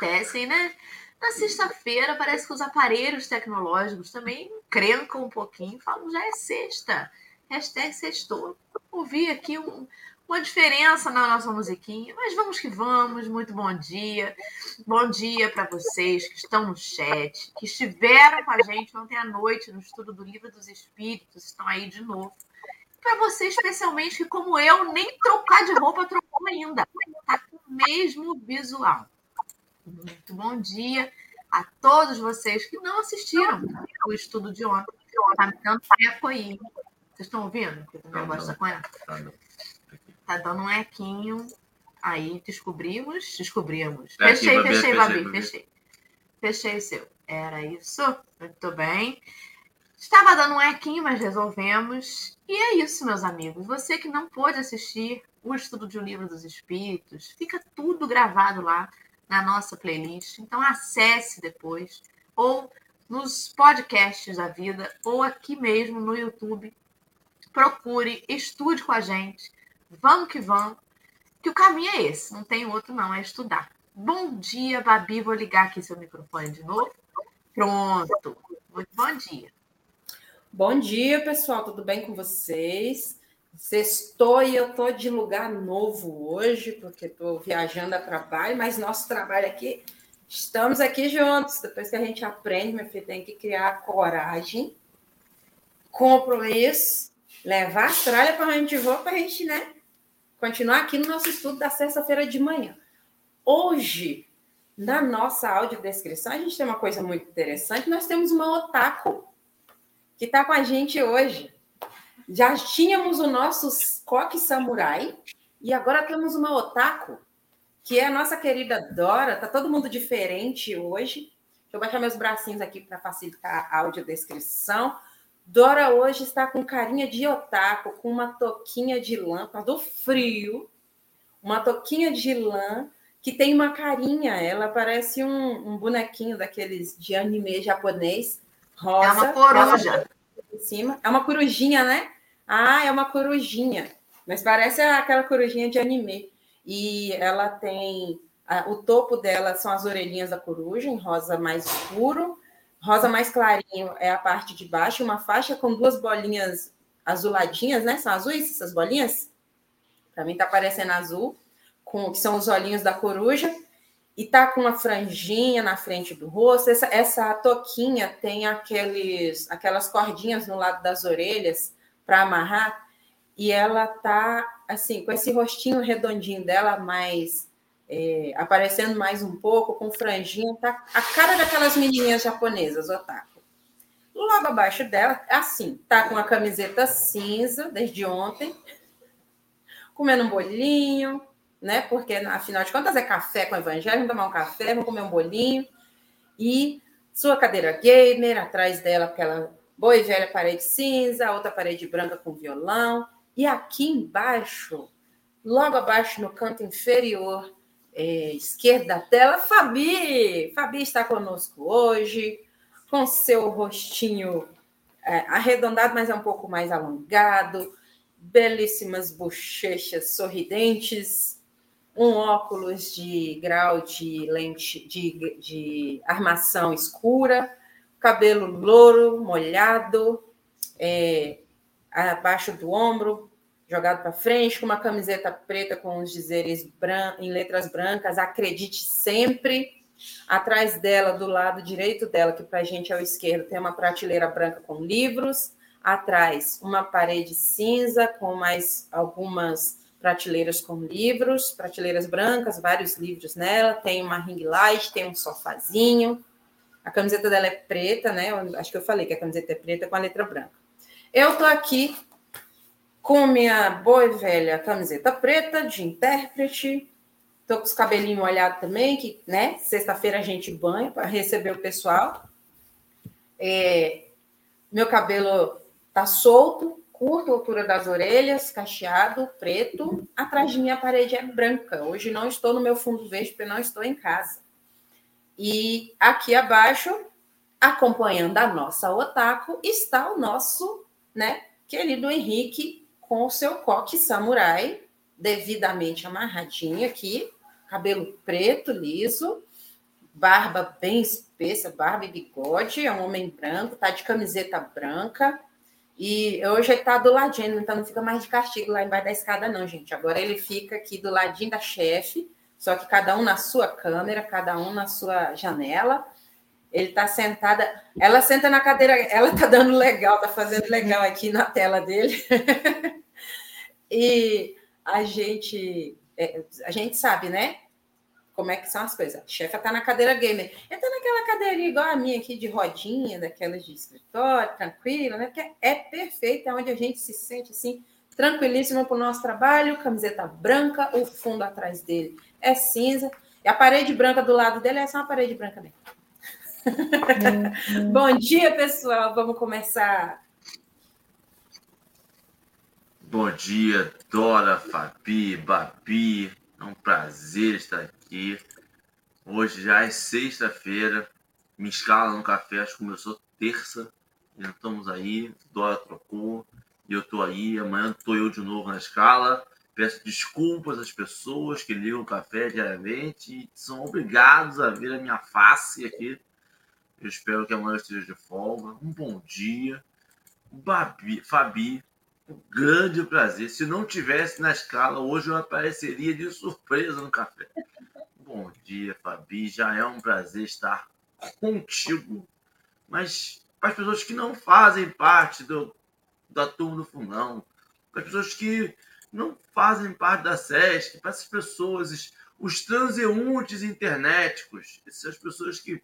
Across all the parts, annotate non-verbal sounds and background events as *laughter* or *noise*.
acontecem, né? Na sexta-feira parece que os aparelhos tecnológicos também crencam um pouquinho, falam já é sexta. Hashtag sextou. Ouvi aqui um, uma diferença na nossa musiquinha, mas vamos que vamos. Muito bom dia. Bom dia para vocês que estão no chat, que estiveram com a gente ontem à noite no estudo do Livro dos Espíritos, estão aí de novo para você, especialmente, que como eu, nem trocar de roupa trocou ainda. Tá com o mesmo visual. Muito bom dia a todos vocês que não assistiram o estudo de ontem. Tá me dando eco aí. Vocês estão ouvindo? Eu também gosto da coisa. Tá dando um equinho. Aí descobrimos, descobrimos. Fechei, fechei, Babi, fechei. Fechei o seu. Era isso? Muito bem. Estava dando um equinho, mas resolvemos. E é isso, meus amigos. Você que não pôde assistir o estudo de um livro dos Espíritos, fica tudo gravado lá na nossa playlist. Então acesse depois, ou nos podcasts da vida, ou aqui mesmo no YouTube. Procure, estude com a gente. Vamos que vamos. Que o caminho é esse, não tem outro, não, é estudar. Bom dia, Babi. Vou ligar aqui seu microfone de novo. Pronto. Muito bom dia. Bom dia, pessoal, tudo bem com vocês? Sextou e eu tô de lugar novo hoje, porque estou viajando a trabalho, mas nosso trabalho aqui, estamos aqui juntos. Depois que a gente aprende, meu filho, tem que criar coragem, compromisso, levar a tralha para gente voar para a gente, né? Continuar aqui no nosso estudo da sexta-feira de manhã. Hoje, na nossa audiodescrição, a gente tem uma coisa muito interessante. Nós temos uma otaku que está com a gente hoje. Já tínhamos o nosso coque samurai e agora temos uma otaku, que é a nossa querida Dora. Tá todo mundo diferente hoje. Deixa eu baixar meus bracinhos aqui para facilitar a audiodescrição. Dora hoje está com carinha de otaku, com uma toquinha de lã, do frio, uma toquinha de lã que tem uma carinha, ela parece um, um bonequinho daqueles de anime japonês, rosa. É uma coruja. Em cima. É uma corujinha, né? Ah, é uma corujinha. Mas parece aquela corujinha de anime. E ela tem. o topo dela são as orelhinhas da coruja, em rosa mais escuro. Rosa mais clarinho é a parte de baixo, uma faixa com duas bolinhas azuladinhas, né? São azuis essas bolinhas? Para mim tá parecendo azul, com que são os olhinhos da coruja e tá com uma franjinha na frente do rosto. Essa, essa toquinha tem aqueles, aquelas cordinhas no lado das orelhas para amarrar, e ela tá assim, com esse rostinho redondinho dela, mais é, aparecendo mais um pouco, com franjinha, tá a cara daquelas menininhas japonesas, otaku. Logo abaixo dela, assim, tá com a camiseta cinza desde ontem, comendo um bolinho, né? Porque afinal de contas é café com evangelho, vamos tomar um café, vamos comer um bolinho. E sua cadeira gamer, atrás dela aquela boa e velha parede cinza, outra parede branca com violão. E aqui embaixo, logo abaixo no canto inferior é, esquerdo da tela, Fabi. Fabi está conosco hoje, com seu rostinho é, arredondado, mas é um pouco mais alongado, belíssimas bochechas sorridentes, um óculos de grau de lente de, de armação escura, cabelo louro, molhado, é, abaixo do ombro, jogado para frente, com uma camiseta preta com os dizeres em letras brancas, acredite sempre. Atrás dela, do lado direito dela, que para a gente é o esquerdo, tem uma prateleira branca com livros. Atrás, uma parede cinza com mais algumas prateleiras com livros, prateleiras brancas, vários livros nela, tem uma ring light, tem um sofazinho. A camiseta dela é preta, né? Eu acho que eu falei que a camiseta é preta com a letra branca. Eu tô aqui com minha boa e velha camiseta preta de intérprete. Tô com os cabelinhos molhados também, que, né? Sexta-feira a gente banha para receber o pessoal. É, meu cabelo tá solto, curto, altura das orelhas, cacheado, preto. Atrás de mim a parede é branca. Hoje não estou no meu fundo verde porque não estou em casa. E aqui abaixo, acompanhando a nossa otaku, está o nosso, né, querido Henrique com o seu coque samurai, devidamente amarradinho aqui, cabelo preto, liso, barba bem espessa, barba e bigode, é um homem branco, tá de camiseta branca. E hoje ele tá do ladinho, então não fica mais de castigo lá embaixo da escada, não, gente. Agora ele fica aqui do ladinho da chefe, só que cada um na sua câmera, cada um na sua janela. Ele tá sentada, ela senta na cadeira, ela tá dando legal, tá fazendo legal aqui na tela dele. *laughs* e a gente, é, a gente sabe, né? Como é que são as coisas. A chefa tá na cadeira gamer. Eu tô naquela cadeirinha igual a minha aqui, de rodinha, daquelas de escritório, tranquila, né? Porque é perfeita, é onde a gente se sente assim, tranquilíssima para o nosso trabalho, camiseta branca, o fundo atrás dele é cinza, e a parede branca do lado dele é só uma parede branca mesmo. Uhum. *laughs* Bom dia, pessoal. Vamos começar Bom dia, Dora, Fabi, Babi. É um prazer estar aqui. Hoje já é sexta-feira. Minha escala no café acho que começou terça. Já estamos aí. Dora trocou. E eu estou aí. Amanhã estou eu de novo na escala. Peço desculpas às pessoas que ligam o café diariamente e são obrigados a ver a minha face aqui. Eu espero que amanhã esteja de folga. Um bom dia. Babi, Fabi, um grande prazer. Se não tivesse na escala, hoje eu apareceria de surpresa no café. Bom dia, Fabi. Já é um prazer estar contigo. Mas para as pessoas que não fazem parte do, da turma do fundão, para as pessoas que não fazem parte da SESC, para essas pessoas, os transeuntes internéticos, essas pessoas que,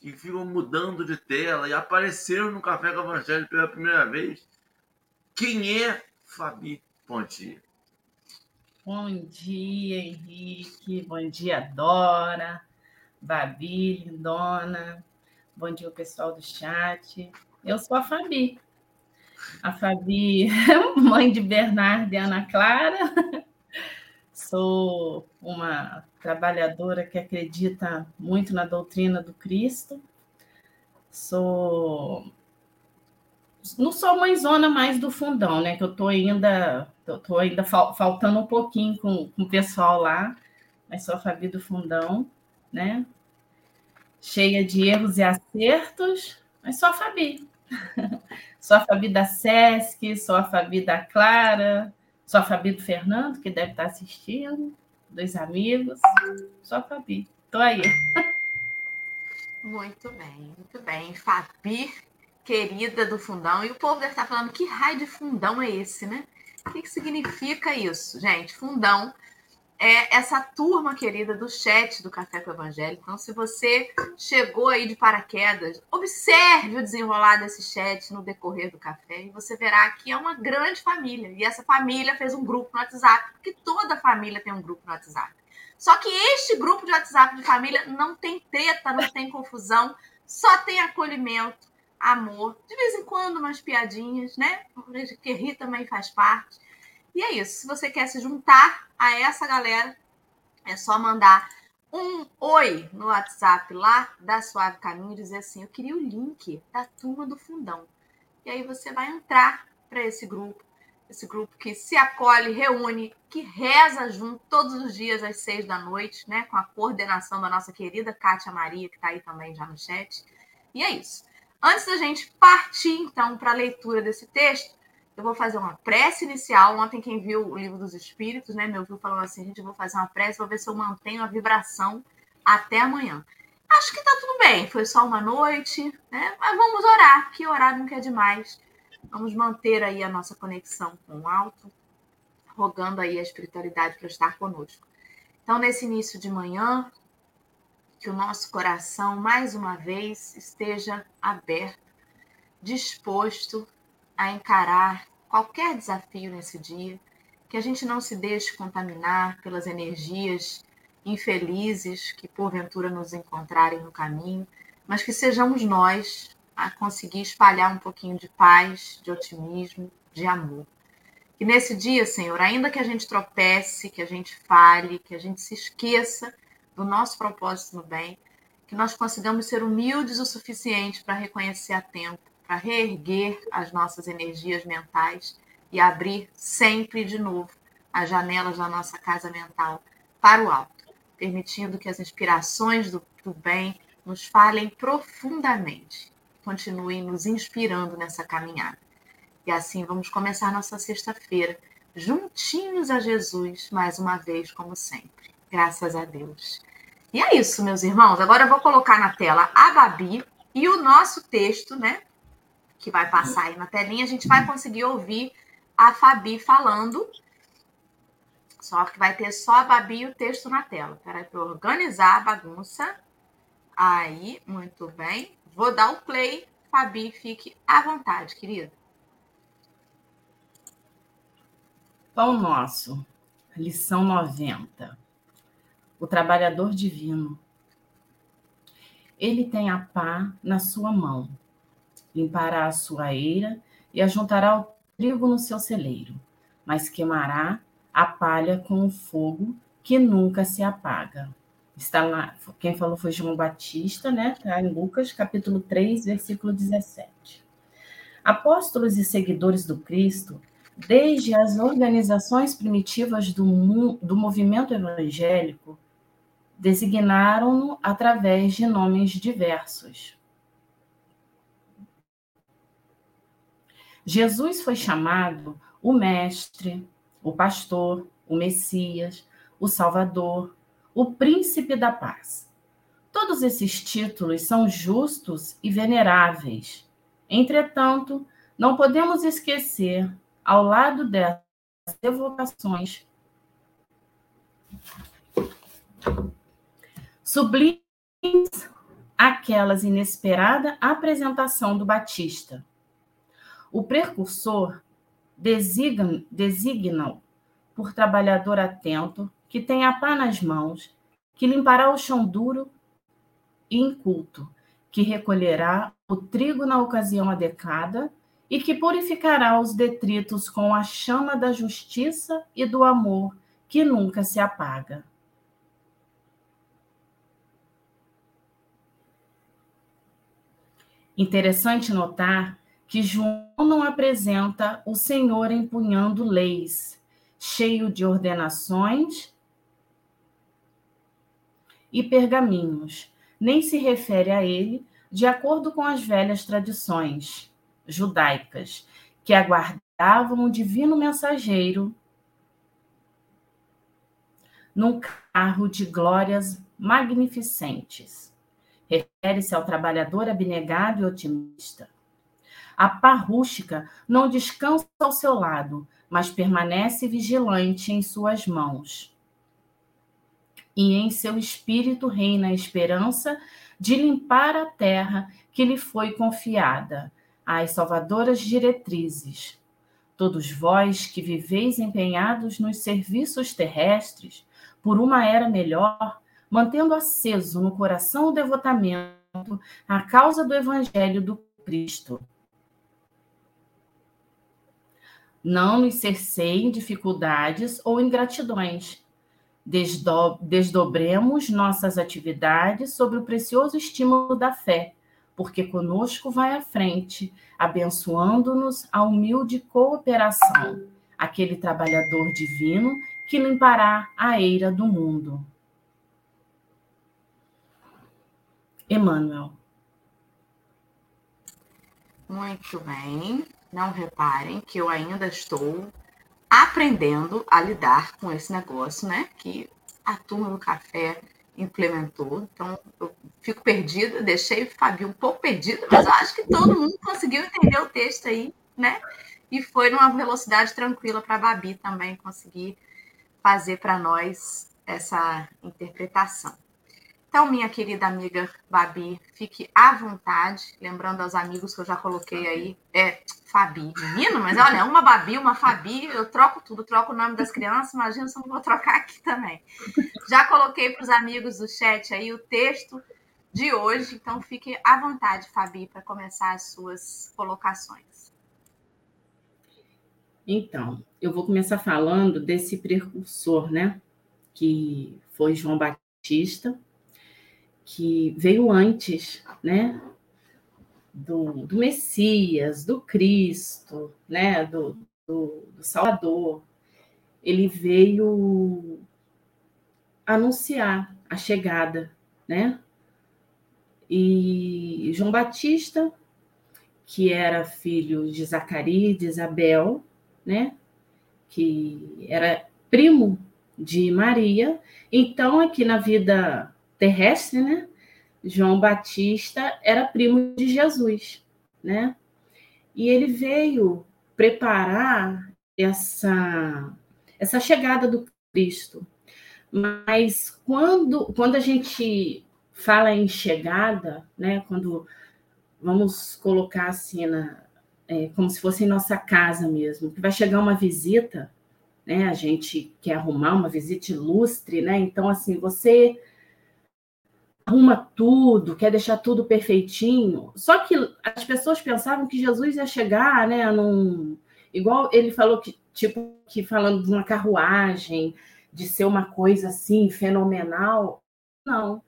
que ficam mudando de tela e apareceram no Café com o Evangelho pela primeira vez, quem é Fabi Ponti? Bom dia, Henrique. Bom dia, Dora, Babi, Lindona. Bom dia, pessoal do chat. Eu sou a Fabi. A Fabi, *laughs* mãe de Bernardo e Ana Clara. Sou uma trabalhadora que acredita muito na doutrina do Cristo. Sou não sou mãezona mais do fundão, né? Que eu tô ainda, eu tô ainda fal, faltando um pouquinho com, com o pessoal lá, mas sou a Fabi do fundão, né? Cheia de erros e acertos, mas sou a Fabi. Sou a Fabi da Sesc, sou a Fabi da Clara, sou a Fabi do Fernando, que deve estar assistindo, dois amigos. Sou a Fabi. Tô aí. Muito bem, muito bem. Fabi querida do fundão. E o povo deve estar falando: que raio de fundão é esse, né? O que, que significa isso, gente? Fundão é essa turma querida do chat do Café com o Evangelho. Então, se você chegou aí de paraquedas, observe o desenrolar desse chat no decorrer do café e você verá que é uma grande família. E essa família fez um grupo no WhatsApp, porque toda família tem um grupo no WhatsApp. Só que este grupo de WhatsApp de família não tem treta, não tem confusão, só tem acolhimento, amor, de vez em quando umas piadinhas, né? Que ri também faz parte. E é isso. Se você quer se juntar a essa galera, é só mandar um oi no WhatsApp lá da Suave Caminho e dizer assim: Eu queria o link da turma do fundão. E aí você vai entrar para esse grupo, esse grupo que se acolhe, reúne, que reza junto todos os dias às seis da noite, né? Com a coordenação da nossa querida Kátia Maria, que está aí também já no chat. E é isso. Antes da gente partir, então, para a leitura desse texto, eu vou fazer uma prece inicial. Ontem, quem viu o livro dos Espíritos, né, me ouviu falando assim: gente, eu vou fazer uma prece, vou ver se eu mantenho a vibração até amanhã. Acho que tá tudo bem, foi só uma noite, né? Mas vamos orar, que orar nunca é demais. Vamos manter aí a nossa conexão com o alto, rogando aí a espiritualidade para estar conosco. Então, nesse início de manhã, que o nosso coração, mais uma vez, esteja aberto, disposto a encarar qualquer desafio nesse dia, que a gente não se deixe contaminar pelas energias infelizes que porventura nos encontrarem no caminho, mas que sejamos nós a conseguir espalhar um pouquinho de paz, de otimismo, de amor. Que nesse dia, Senhor, ainda que a gente tropece, que a gente fale, que a gente se esqueça do nosso propósito no bem, que nós consigamos ser humildes o suficiente para reconhecer a tempo, para reerguer as nossas energias mentais e abrir sempre de novo as janelas da nossa casa mental para o alto, permitindo que as inspirações do, do bem nos falem profundamente, continuem nos inspirando nessa caminhada. E assim vamos começar nossa sexta-feira, juntinhos a Jesus, mais uma vez, como sempre. Graças a Deus. E é isso, meus irmãos. Agora eu vou colocar na tela a Babi e o nosso texto, né? Que vai passar aí na telinha. A gente vai conseguir ouvir a Fabi falando. Só que vai ter só a Babi e o texto na tela. Peraí, para organizar a bagunça. Aí, muito bem. Vou dar o play. Fabi, fique à vontade, querida. Pão Nosso, lição 90. O trabalhador divino. Ele tem a pá na sua mão, limpará a sua eira e ajuntará o trigo no seu celeiro, mas queimará a palha com o fogo que nunca se apaga. Está lá, quem falou foi João Batista, né? Está em Lucas, capítulo 3, versículo 17. Apóstolos e seguidores do Cristo, desde as organizações primitivas do, do movimento evangélico, designaram-no através de nomes diversos. Jesus foi chamado o Mestre, o Pastor, o Messias, o Salvador, o Príncipe da Paz. Todos esses títulos são justos e veneráveis. Entretanto, não podemos esquecer, ao lado dessas evocações, sublimes aquelas inesperada apresentação do Batista. O precursor designa, designa por trabalhador atento, que tem a pá nas mãos, que limpará o chão duro e inculto, que recolherá o trigo na ocasião adequada e que purificará os detritos com a chama da justiça e do amor que nunca se apaga. Interessante notar que João não apresenta o Senhor empunhando leis, cheio de ordenações e pergaminhos, nem se refere a ele de acordo com as velhas tradições judaicas, que aguardavam o divino mensageiro num carro de glórias magnificentes refere-se ao trabalhador abnegado e otimista. A pá rústica não descansa ao seu lado, mas permanece vigilante em suas mãos. E em seu espírito reina a esperança de limpar a terra que lhe foi confiada, às salvadoras diretrizes. Todos vós que viveis empenhados nos serviços terrestres, por uma era melhor, mantendo aceso no coração o devotamento à causa do Evangelho do Cristo. Não nos cerceiem dificuldades ou ingratidões. Desdo desdobremos nossas atividades sobre o precioso estímulo da fé, porque conosco vai à frente, abençoando-nos a humilde cooperação, aquele trabalhador divino que limpará a eira do mundo. Emmanuel. Muito bem. Não reparem que eu ainda estou aprendendo a lidar com esse negócio, né? Que a turma do café implementou. Então, eu fico perdida, deixei o Fabio um pouco perdido, mas eu acho que todo mundo conseguiu entender o texto aí, né? E foi numa velocidade tranquila para a Babi também conseguir fazer para nós essa interpretação. Então, minha querida amiga Babi, fique à vontade, lembrando aos amigos que eu já coloquei aí, é Fabi, menino, mas olha, uma Babi, uma Fabi, eu troco tudo, troco o nome das crianças, imagina se eu não vou trocar aqui também. Já coloquei para os amigos do chat aí o texto de hoje, então fique à vontade, Fabi, para começar as suas colocações. Então, eu vou começar falando desse precursor, né, que foi João Batista, que veio antes, né? Do, do Messias, do Cristo, né? Do, do, do Salvador. ele veio anunciar a chegada, né? E João Batista, que era filho de Zacarias de Isabel, né? Que era primo de Maria. Então, aqui na vida terrestre, né? João Batista era primo de Jesus, né? E ele veio preparar essa essa chegada do Cristo. Mas quando quando a gente fala em chegada, né? Quando vamos colocar assim na é, como se fosse em nossa casa mesmo, que vai chegar uma visita, né? A gente quer arrumar uma visita ilustre, né? Então assim você arruma tudo, quer deixar tudo perfeitinho. Só que as pessoas pensavam que Jesus ia chegar, né, num igual ele falou que tipo que falando de uma carruagem, de ser uma coisa assim fenomenal. Não.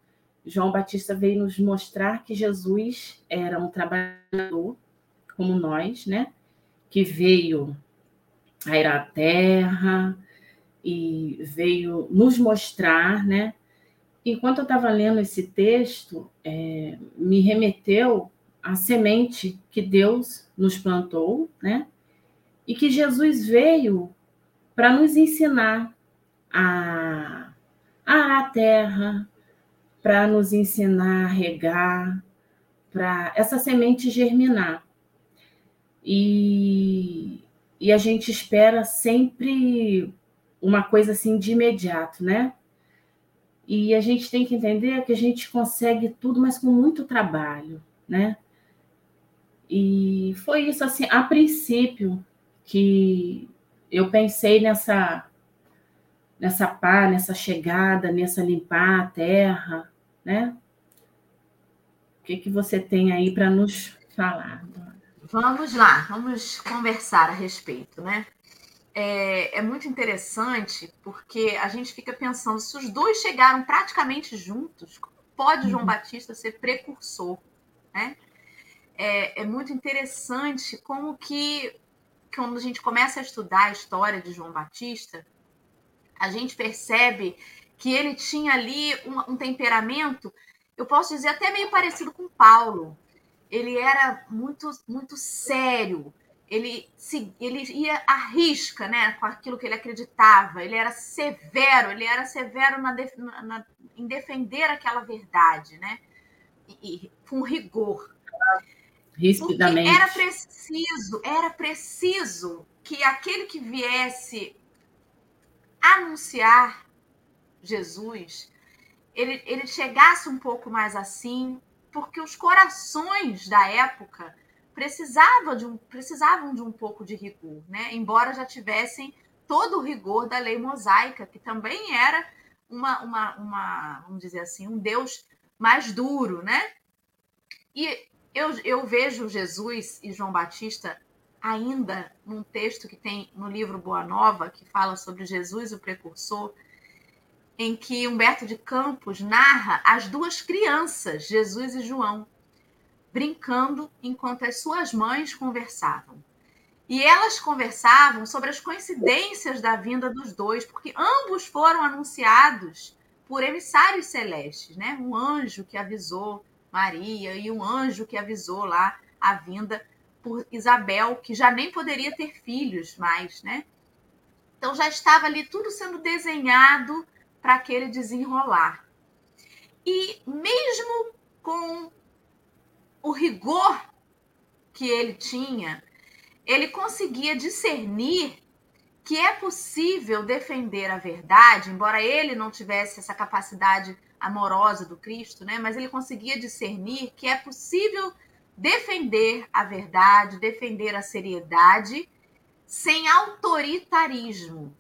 João Batista veio nos mostrar que Jesus era um trabalhador como nós, né? Que veio a ir à terra e veio nos mostrar, né? Enquanto eu estava lendo esse texto, é, me remeteu à semente que Deus nos plantou, né? E que Jesus veio para nos ensinar a, arar a terra, para nos ensinar a regar, para essa semente germinar. E, e a gente espera sempre uma coisa assim de imediato, né? E a gente tem que entender que a gente consegue tudo, mas com muito trabalho, né? E foi isso assim, a princípio que eu pensei nessa nessa pá, nessa chegada, nessa limpar a terra, né? O que que você tem aí para nos falar? Vamos lá, vamos conversar a respeito, né? É, é, muito interessante porque a gente fica pensando se os dois chegaram praticamente juntos, pode João uhum. Batista ser precursor, né? É, é, muito interessante como que quando a gente começa a estudar a história de João Batista, a gente percebe que ele tinha ali um, um temperamento, eu posso dizer até meio parecido com Paulo. Ele era muito muito sério, ele, se, ele ia à risca né, com aquilo que ele acreditava, ele era severo, ele era severo na, na, em defender aquela verdade, né? E, e com rigor. Rispidamente. Porque era preciso, era preciso que aquele que viesse anunciar Jesus, ele, ele chegasse um pouco mais assim, porque os corações da época precisava de um, precisavam de um pouco de rigor, né? embora já tivessem todo o rigor da lei mosaica, que também era uma, uma, uma vamos dizer assim, um Deus mais duro, né? E eu, eu vejo Jesus e João Batista ainda num texto que tem no livro Boa Nova, que fala sobre Jesus, o precursor, em que Humberto de Campos narra as duas crianças, Jesus e João, brincando enquanto as suas mães conversavam. E elas conversavam sobre as coincidências da vinda dos dois, porque ambos foram anunciados por emissários celestes, né? Um anjo que avisou Maria e um anjo que avisou lá a vinda por Isabel, que já nem poderia ter filhos mais, né? Então já estava ali tudo sendo desenhado para aquele desenrolar. E mesmo com o rigor que ele tinha, ele conseguia discernir que é possível defender a verdade, embora ele não tivesse essa capacidade amorosa do Cristo, né? Mas ele conseguia discernir que é possível defender a verdade, defender a seriedade sem autoritarismo.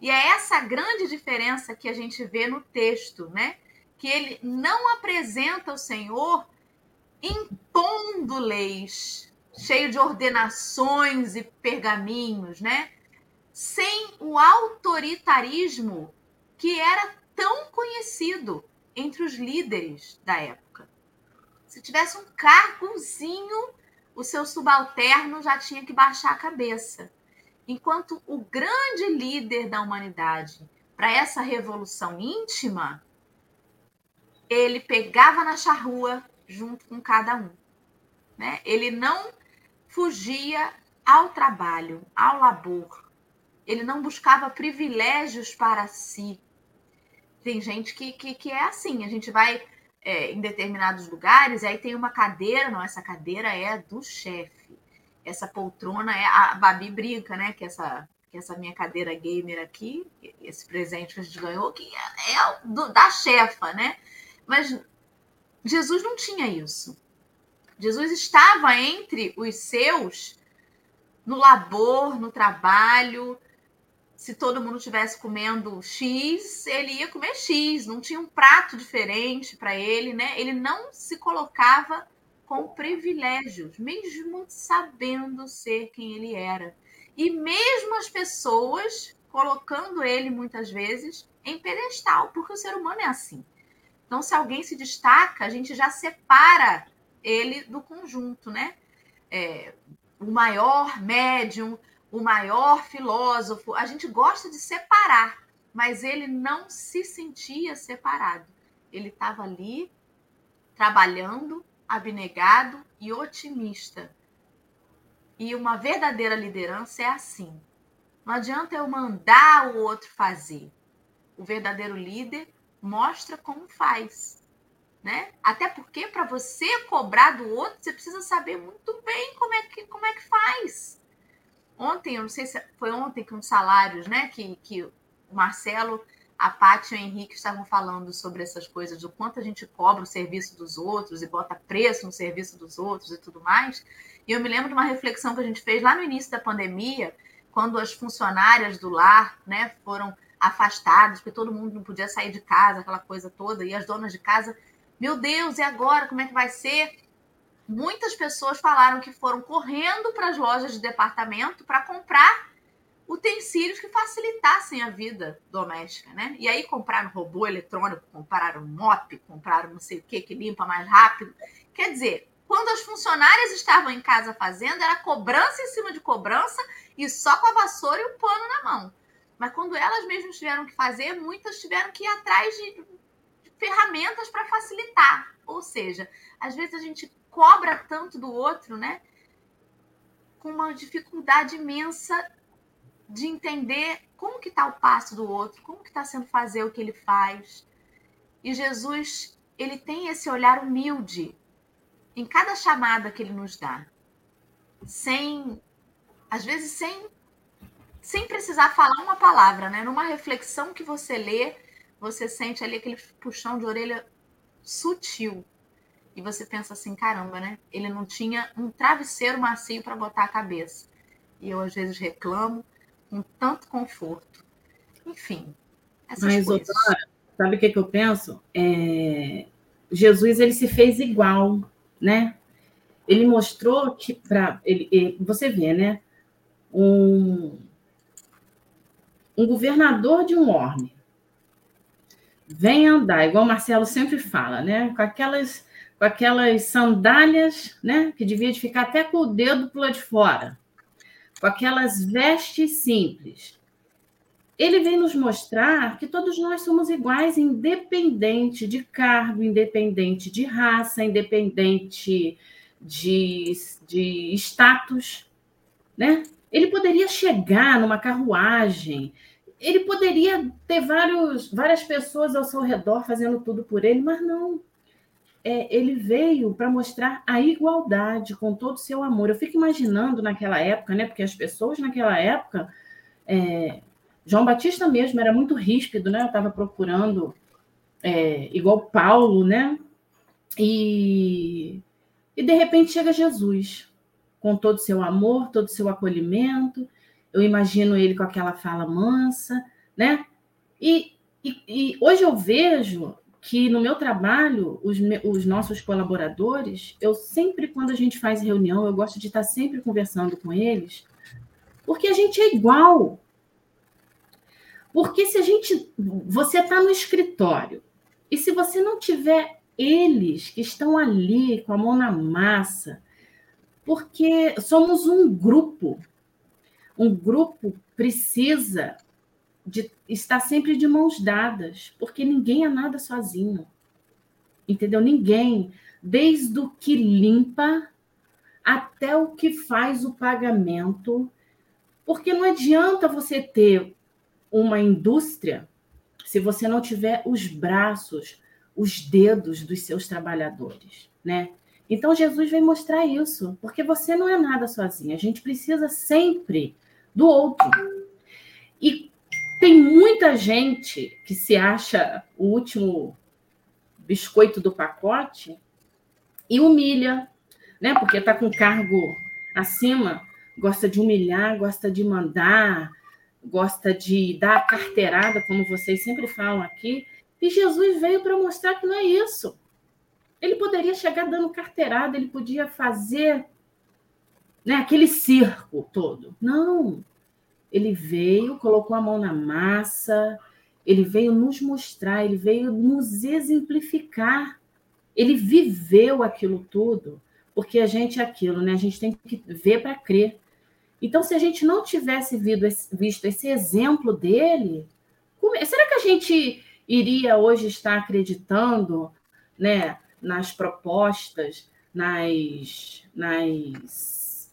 E é essa grande diferença que a gente vê no texto, né? Que ele não apresenta o Senhor impondo leis, cheio de ordenações e pergaminhos, né? Sem o autoritarismo que era tão conhecido entre os líderes da época. Se tivesse um cargozinho, o seu subalterno já tinha que baixar a cabeça. enquanto o grande líder da humanidade para essa revolução íntima, ele pegava na charrua junto com cada um. Né? Ele não fugia ao trabalho, ao labor. Ele não buscava privilégios para si. Tem gente que, que, que é assim, a gente vai é, em determinados lugares, aí tem uma cadeira, não, essa cadeira é do chefe. Essa poltrona é. A Babi brinca, né? Que essa, que essa minha cadeira gamer aqui, esse presente que a gente ganhou, que é, é do, da chefa, né? Mas Jesus não tinha isso. Jesus estava entre os seus no labor, no trabalho. Se todo mundo estivesse comendo X, ele ia comer X, não tinha um prato diferente para ele, né? Ele não se colocava com privilégios, mesmo sabendo ser quem ele era. E mesmo as pessoas colocando ele muitas vezes em pedestal, porque o ser humano é assim. Então, se alguém se destaca, a gente já separa ele do conjunto, né? É, o maior médium, o maior filósofo, a gente gosta de separar, mas ele não se sentia separado. Ele estava ali trabalhando, abnegado e otimista. E uma verdadeira liderança é assim. Não adianta eu mandar o outro fazer. O verdadeiro líder mostra como faz. Né? Até porque para você cobrar do outro, você precisa saber muito bem como é que, como é que faz. Ontem, eu não sei se foi ontem que uns salários, né? Que, que o Marcelo, a Paty e o Henrique estavam falando sobre essas coisas, do quanto a gente cobra o serviço dos outros e bota preço no serviço dos outros e tudo mais. E eu me lembro de uma reflexão que a gente fez lá no início da pandemia, quando as funcionárias do lar né, foram afastadas, porque todo mundo não podia sair de casa, aquela coisa toda, e as donas de casa, meu Deus, e agora? Como é que vai ser? Muitas pessoas falaram que foram correndo para as lojas de departamento para comprar utensílios que facilitassem a vida doméstica, né? E aí compraram robô eletrônico, compraram mop, compraram não sei o que que limpa mais rápido. Quer dizer, quando as funcionárias estavam em casa fazendo, era cobrança em cima de cobrança e só com a vassoura e o pano na mão. Mas quando elas mesmas tiveram que fazer, muitas tiveram que ir atrás de, de ferramentas para facilitar. Ou seja, às vezes a gente cobra tanto do outro, né? Com uma dificuldade imensa de entender como que está o passo do outro, como que está sendo fazer o que ele faz. E Jesus, ele tem esse olhar humilde em cada chamada que ele nos dá, sem, às vezes sem sem precisar falar uma palavra, né? Numa reflexão que você lê, você sente ali aquele puxão de orelha sutil. E você pensa assim, caramba, né? Ele não tinha um travesseiro macio para botar a cabeça. E eu às vezes reclamo com tanto conforto. Enfim, essas Mas, coisas. Doutora, sabe o que, que eu penso? É... Jesus ele se fez igual, né? Ele mostrou que para ele, ele, você vê, né? Um, um governador de um orme vem andar, igual o Marcelo sempre fala, né? Com aquelas, com aquelas sandálias, né? Que devia de ficar até com o dedo para de fora, com aquelas vestes simples. Ele vem nos mostrar que todos nós somos iguais, independente de cargo, independente de raça, independente de, de status, né? Ele poderia chegar numa carruagem, ele poderia ter vários, várias pessoas ao seu redor fazendo tudo por ele, mas não. É, ele veio para mostrar a igualdade com todo o seu amor. Eu fico imaginando naquela época, né? Porque as pessoas naquela época. É, João Batista mesmo era muito ríspido, né? Eu estava procurando é, igual Paulo, né? E, e de repente chega Jesus com todo o seu amor, todo o seu acolhimento. Eu imagino ele com aquela fala mansa, né? E, e, e hoje eu vejo que no meu trabalho, os, os, nossos colaboradores, eu sempre, quando a gente faz reunião, eu gosto de estar sempre conversando com eles, porque a gente é igual. Porque se a gente. Você está no escritório, e se você não tiver eles que estão ali com a mão na massa, porque somos um grupo. Um grupo precisa de estar sempre de mãos dadas, porque ninguém é nada sozinho. Entendeu? Ninguém, desde o que limpa até o que faz o pagamento, porque não adianta você ter uma indústria se você não tiver os braços, os dedos dos seus trabalhadores, né? Então Jesus vem mostrar isso, porque você não é nada sozinho. A gente precisa sempre do outro. E tem muita gente que se acha o último biscoito do pacote e humilha, né? Porque está com cargo acima, gosta de humilhar, gosta de mandar, gosta de dar carteirada, como vocês sempre falam aqui. E Jesus veio para mostrar que não é isso. Ele poderia chegar dando carteirada, ele podia fazer né, aquele circo todo. Não. Ele veio, colocou a mão na massa, ele veio nos mostrar, ele veio nos exemplificar. Ele viveu aquilo tudo, porque a gente é aquilo, né? A gente tem que ver para crer. Então, se a gente não tivesse visto esse exemplo dele, será que a gente iria hoje estar acreditando né, nas propostas, nas, nas,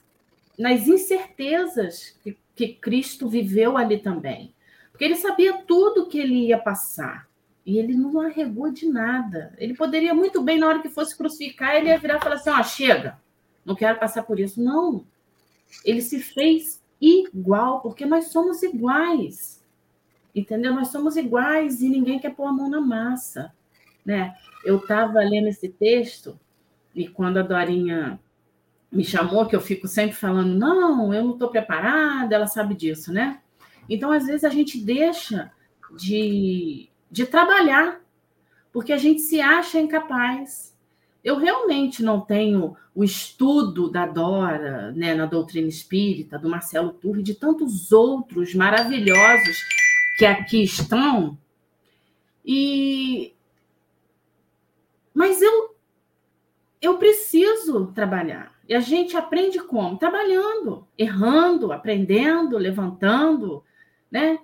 nas incertezas que, que Cristo viveu ali também? Porque ele sabia tudo que ele ia passar. E ele não arregou de nada. Ele poderia muito bem, na hora que fosse crucificar, ele ia virar e falar assim: ó, oh, chega, não quero passar por isso. Não. Ele se fez igual, porque nós somos iguais. Entendeu? Nós somos iguais e ninguém quer pôr a mão na massa. Né? Eu estava lendo esse texto e quando a Dorinha me chamou, que eu fico sempre falando, não, eu não estou preparada, ela sabe disso, né? Então, às vezes, a gente deixa de, de trabalhar, porque a gente se acha incapaz. Eu realmente não tenho o estudo da Dora, né, na doutrina espírita, do Marcelo Turri, de tantos outros maravilhosos que aqui estão. E mas eu eu preciso trabalhar. E a gente aprende como? Trabalhando, errando, aprendendo, levantando, né?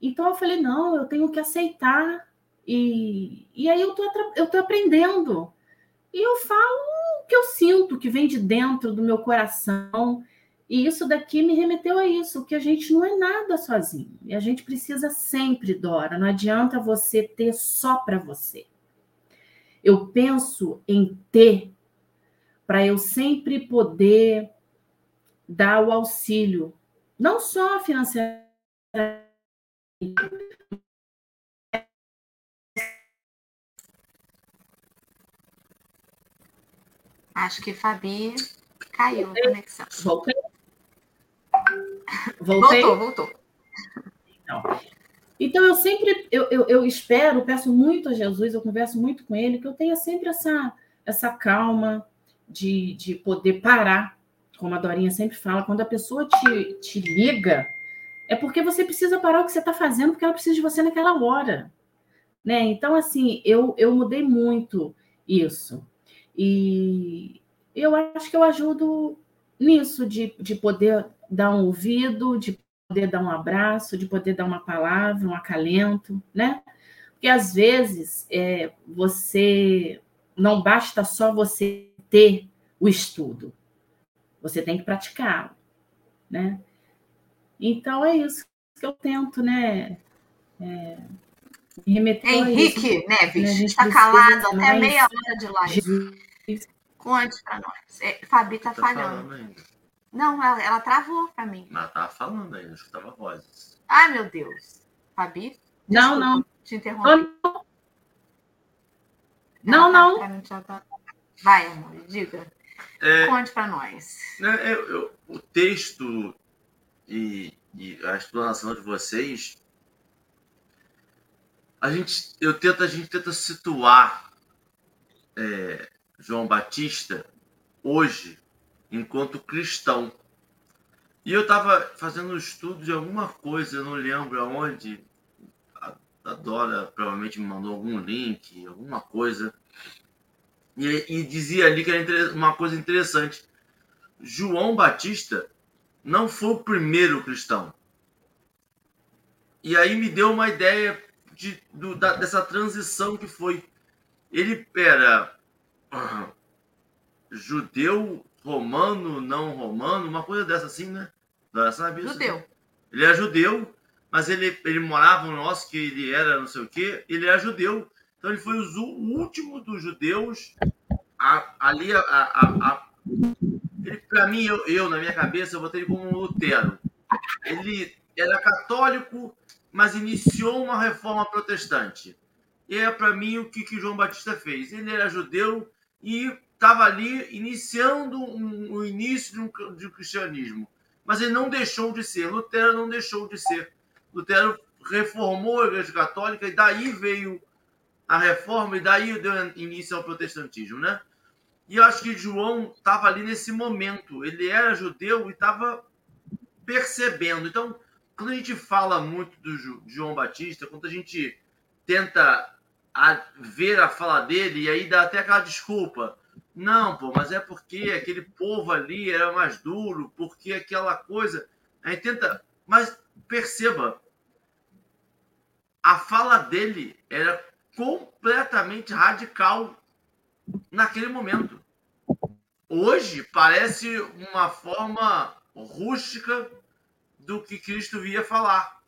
Então eu falei, não, eu tenho que aceitar. E, e aí eu tô, eu tô aprendendo. E eu falo o que eu sinto, que vem de dentro do meu coração. E isso daqui me remeteu a isso, que a gente não é nada sozinho. E a gente precisa sempre, Dora. Não adianta você ter só para você. Eu penso em ter para eu sempre poder dar o auxílio, não só financeiro Acho que Fabi caiu a conexão. Voltei. Voltei. Voltou, voltou. Então, então eu sempre, eu, eu, eu, espero, peço muito a Jesus, eu converso muito com ele, que eu tenha sempre essa, essa calma de, de poder parar, como a Dorinha sempre fala, quando a pessoa te, te liga, é porque você precisa parar o que você está fazendo, porque ela precisa de você naquela hora. Né? Então, assim, eu, eu mudei muito isso. E eu acho que eu ajudo nisso, de, de poder dar um ouvido, de poder dar um abraço, de poder dar uma palavra, um acalento, né? Porque às vezes é, você não basta só você ter o estudo, você tem que praticar, né? Então é isso que eu tento, né? É, remeter Henrique isso, Neves né? está calado até meia hora de live. Conte para nós. É, Fabi está tá falhando. Não, ela, ela travou para mim. Mas estava falando ainda, acho que estava vozes. Ai, meu Deus. Fabi? Não, não. Te interrompi. Não, não. não. Tá... Vai, amor, diga. É, Conte para nós. Né, eu, eu, o texto e, e, a explanação de vocês, a gente, eu tento, a gente tenta situar é, João Batista hoje enquanto cristão. E eu estava fazendo um estudo de alguma coisa, eu não lembro aonde. A, Dora provavelmente me mandou algum link, alguma coisa. E, e dizia ali que era uma coisa interessante. João Batista não foi o primeiro cristão. E aí me deu uma ideia de, do, da, dessa transição que foi. Ele era judeu, romano, não romano, uma coisa dessa assim, né? Sabe isso? Judeu. Ele é judeu, mas ele, ele morava no nosso que ele era não sei o quê, ele é judeu. Então ele foi o último dos judeus a, ali a, a, a para mim eu, eu, na minha cabeça eu botei ele como um Lutero. Ele era católico, mas iniciou uma reforma protestante. E é para mim o que, que João Batista fez. Ele era judeu e estava ali iniciando um, o início de um, de um cristianismo. Mas ele não deixou de ser. Lutero não deixou de ser. Lutero reformou a Igreja Católica e daí veio a reforma e daí deu início ao protestantismo, né? E eu acho que João estava ali nesse momento. Ele era judeu e estava percebendo. Então, quando a gente fala muito do João Batista, quando a gente tenta ver a fala dele e aí dá até aquela desculpa. Não, pô, mas é porque aquele povo ali era mais duro, porque aquela coisa. A gente tenta. Mas perceba, a fala dele era completamente radical naquele momento. Hoje parece uma forma rústica do que Cristo via falar.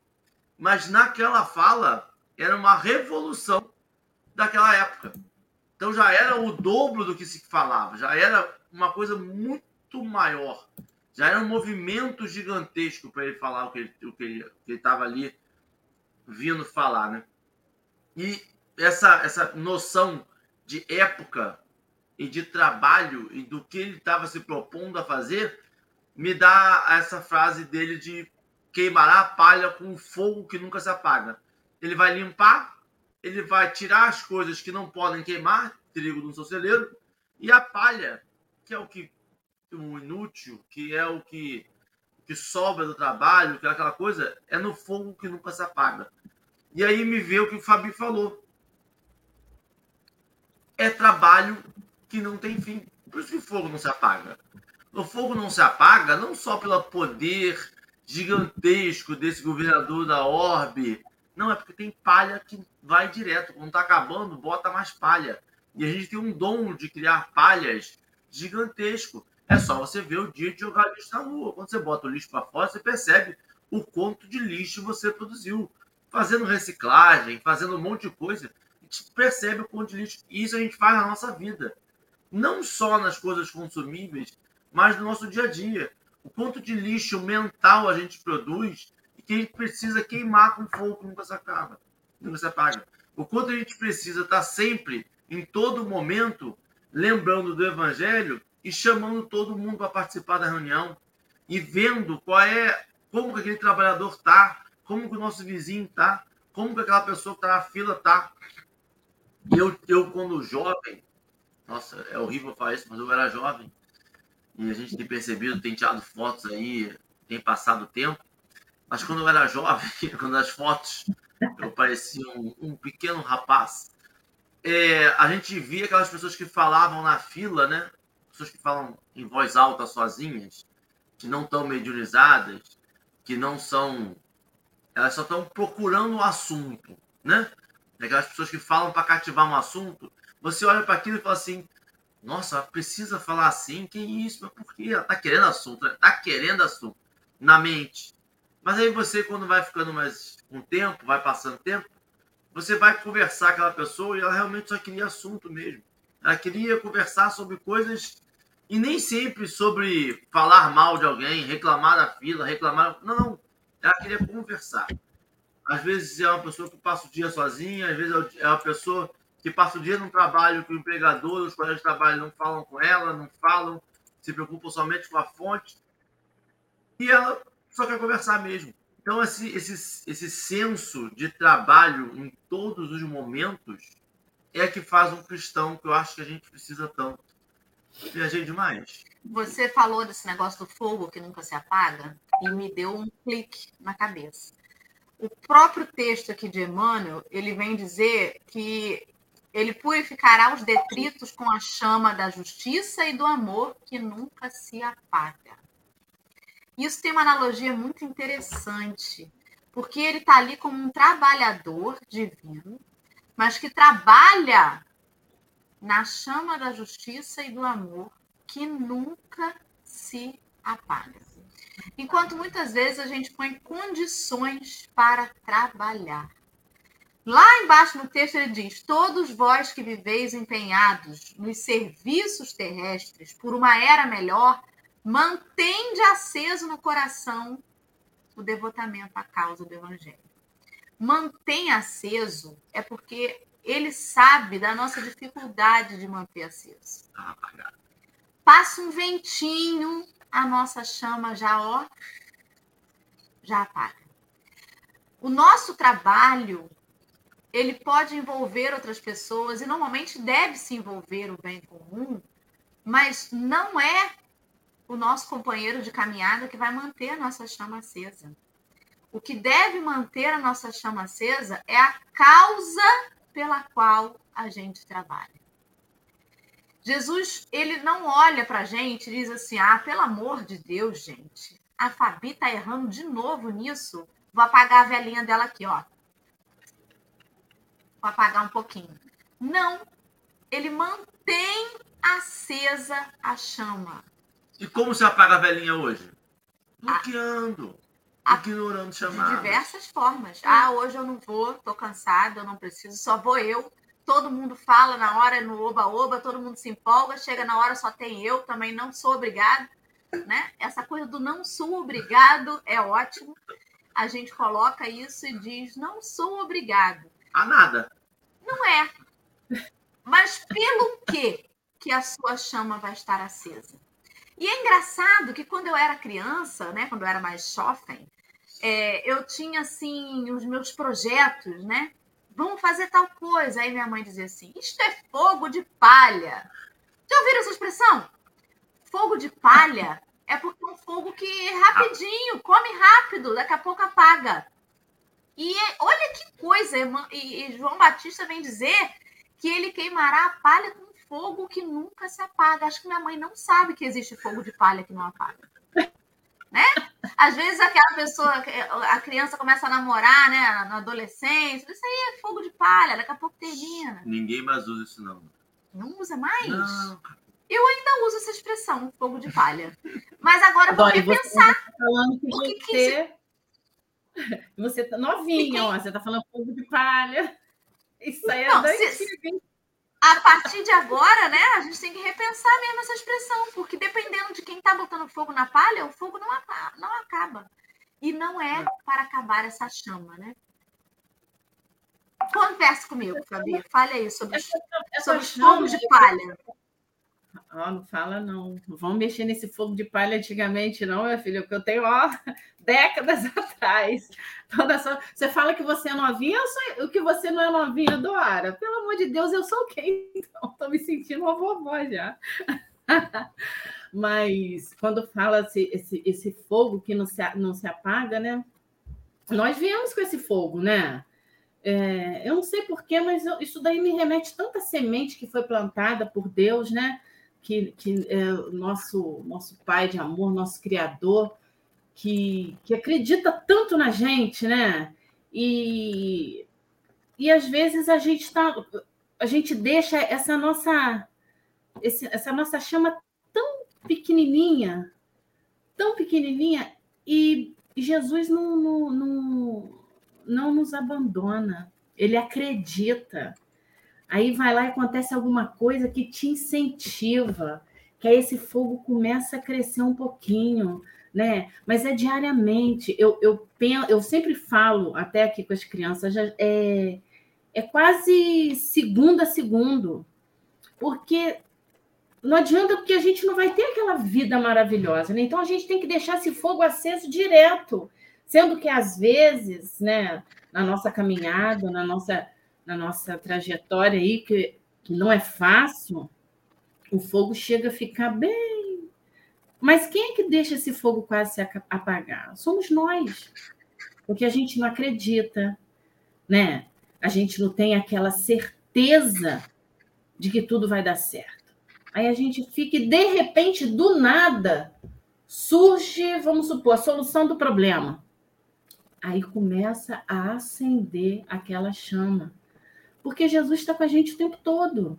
Mas naquela fala era uma revolução daquela época. Então já era o dobro do que se falava, já era uma coisa muito maior. Já era um movimento gigantesco para ele falar o que ele que estava ali vindo falar, né? E essa essa noção de época e de trabalho e do que ele estava se propondo a fazer, me dá essa frase dele de queimará a palha com fogo que nunca se apaga. Ele vai limpar, ele vai tirar as coisas que não podem queimar, trigo no seu celeiro, e a palha, que é o que o inútil, que é o que, que sobra do trabalho, que é aquela coisa, é no fogo que nunca se apaga. E aí me vê o que o Fabi falou é trabalho que não tem fim. Por isso que o fogo não se apaga. O fogo não se apaga não só pelo poder gigantesco desse governador da Orbe, não, é porque tem palha que vai direto. Quando está acabando, bota mais palha. E a gente tem um dom de criar palhas gigantesco. É só você ver o dia de jogar lixo na rua. Quando você bota o lixo para fora, você percebe o quanto de lixo você produziu. Fazendo reciclagem, fazendo um monte de coisa percebe o quanto de lixo. Isso a gente faz na nossa vida. Não só nas coisas consumíveis, mas no nosso dia a dia. O quanto de lixo mental a gente produz que a gente precisa queimar com fogo que nunca se acaba, nunca se apaga. O quanto a gente precisa estar sempre, em todo momento, lembrando do Evangelho e chamando todo mundo para participar da reunião e vendo qual é, como que aquele trabalhador está, como que o nosso vizinho está, como que aquela pessoa que está na fila. E eu, eu, quando jovem, nossa, é horrível falar isso, mas eu era jovem, e a gente tem percebido, tem tirado fotos aí, tem passado tempo, mas quando eu era jovem, *laughs* quando as fotos eu parecia um, um pequeno rapaz, é, a gente via aquelas pessoas que falavam na fila, né? Pessoas que falam em voz alta sozinhas, que não estão mediunizadas, que não são. Elas só estão procurando o assunto, né? aquelas pessoas que falam para cativar um assunto, você olha para aquilo e fala assim: nossa, precisa falar assim? Que isso? Mas por quê? Ela tá querendo assunto, né? tá querendo assunto na mente. Mas aí você, quando vai ficando mais um tempo, vai passando tempo, você vai conversar com aquela pessoa e ela realmente só queria assunto mesmo. Ela queria conversar sobre coisas e nem sempre sobre falar mal de alguém, reclamar da fila, reclamar. Não. Ela queria conversar. Às vezes é uma pessoa que passa o dia sozinha, às vezes é uma pessoa que passa o dia no trabalho com o empregador, os colegas de trabalho não falam com ela, não falam, se preocupam somente com a fonte. E ela só quer conversar mesmo. Então, esse, esse, esse senso de trabalho em todos os momentos é que faz um cristão que eu acho que a gente precisa tanto. Viajei demais. Você falou desse negócio do fogo que nunca se apaga e me deu um clique na cabeça. O próprio texto aqui de Emmanuel, ele vem dizer que ele purificará os detritos com a chama da justiça e do amor que nunca se apaga. Isso tem uma analogia muito interessante, porque ele está ali como um trabalhador divino, mas que trabalha na chama da justiça e do amor que nunca se apaga. Enquanto muitas vezes a gente põe condições para trabalhar. Lá embaixo no texto ele diz: Todos vós que viveis empenhados nos serviços terrestres por uma era melhor, mantende aceso no coração o devotamento à causa do Evangelho. Mantém aceso é porque ele sabe da nossa dificuldade de manter aceso. Passa um ventinho, a nossa chama já, ó, já apaga. O nosso trabalho, ele pode envolver outras pessoas e normalmente deve se envolver o bem comum, mas não é o nosso companheiro de caminhada que vai manter a nossa chama acesa. O que deve manter a nossa chama acesa é a causa pela qual a gente trabalha. Jesus, ele não olha para a gente e diz assim: ah, pelo amor de Deus, gente, a Fabi tá errando de novo nisso. Vou apagar a velhinha dela aqui, ó. Vou apagar um pouquinho. Não, ele mantém acesa a chama. E como se apaga a velhinha hoje? Bloqueando. A, ignorando chamadas. De diversas formas. Ah, hoje eu não vou, tô cansada, eu não preciso, só vou eu todo mundo fala na hora no oba-oba, todo mundo se empolga, chega na hora só tem eu, também não sou obrigado, né? Essa coisa do não sou obrigado é ótimo. A gente coloca isso e diz não sou obrigado. A nada. Não é. Mas pelo que que a sua chama vai estar acesa? E é engraçado que quando eu era criança, né, quando eu era mais jovem, é, eu tinha assim os meus projetos, né? vamos fazer tal coisa. Aí minha mãe dizia assim: Isto é fogo de palha. Já ouviram essa expressão? Fogo de palha é porque é um fogo que é rapidinho, come rápido, daqui a pouco apaga. E é, olha que coisa, e, João Batista vem dizer que ele queimará a palha com fogo que nunca se apaga. Acho que minha mãe não sabe que existe fogo de palha que não apaga. Né? Às vezes aquela pessoa, a criança começa a namorar, né, na adolescência, isso aí é fogo de palha, daqui a pouco termina. Ninguém mais usa isso não. Não usa mais? Não. Eu ainda uso essa expressão, fogo de palha. Mas agora vou repensar. Você tá falando que o que você... Que você tá novinha, ó, você tá falando fogo de palha. Isso aí é não, se, a partir de agora, né, a gente tem que repensar mesmo essa expressão, porque dependendo de quem está botando fogo na palha, o fogo não acaba, não acaba. E não é para acabar essa chama, né? Converse comigo, Fabi. Fale aí sobre, essa, essa sobre os fogos de palha. Oh, não fala, não. Não vão mexer nesse fogo de palha antigamente, não, meu filho, porque eu tenho, ó, *laughs* décadas *laughs* atrás. Toda sua... Você fala que você é novinha, eu sou... o que você não é novinha, Doara. Pelo amor de Deus, eu sou quem? Então, estou me sentindo uma vovó já. *laughs* Mas quando fala esse, esse, esse fogo que não se, não se apaga, né? Nós viemos com esse fogo, né? É, eu não sei porquê, mas eu, isso daí me remete tanta semente que foi plantada por Deus, né? Que, que é nosso, nosso Pai de amor, nosso Criador, que, que acredita tanto na gente, né? E, e às vezes a gente está. A gente deixa essa nossa, esse, essa nossa chama tão pequenininha, tão pequenininha, e Jesus não, não, não, não nos abandona, ele acredita. Aí vai lá e acontece alguma coisa que te incentiva, que aí esse fogo começa a crescer um pouquinho, né? Mas é diariamente. Eu, eu, penso, eu sempre falo, até aqui com as crianças, é, é quase segundo a segundo, porque não adianta, porque a gente não vai ter aquela vida maravilhosa, né? Então a gente tem que deixar esse fogo aceso direto, sendo que às vezes, né, na nossa caminhada, na nossa, na nossa trajetória aí, que, que não é fácil, o fogo chega a ficar bem mas quem é que deixa esse fogo quase se apagar? Somos nós. Porque a gente não acredita, né? A gente não tem aquela certeza de que tudo vai dar certo. Aí a gente fica e de repente, do nada, surge, vamos supor, a solução do problema. Aí começa a acender aquela chama. Porque Jesus está com a gente o tempo todo.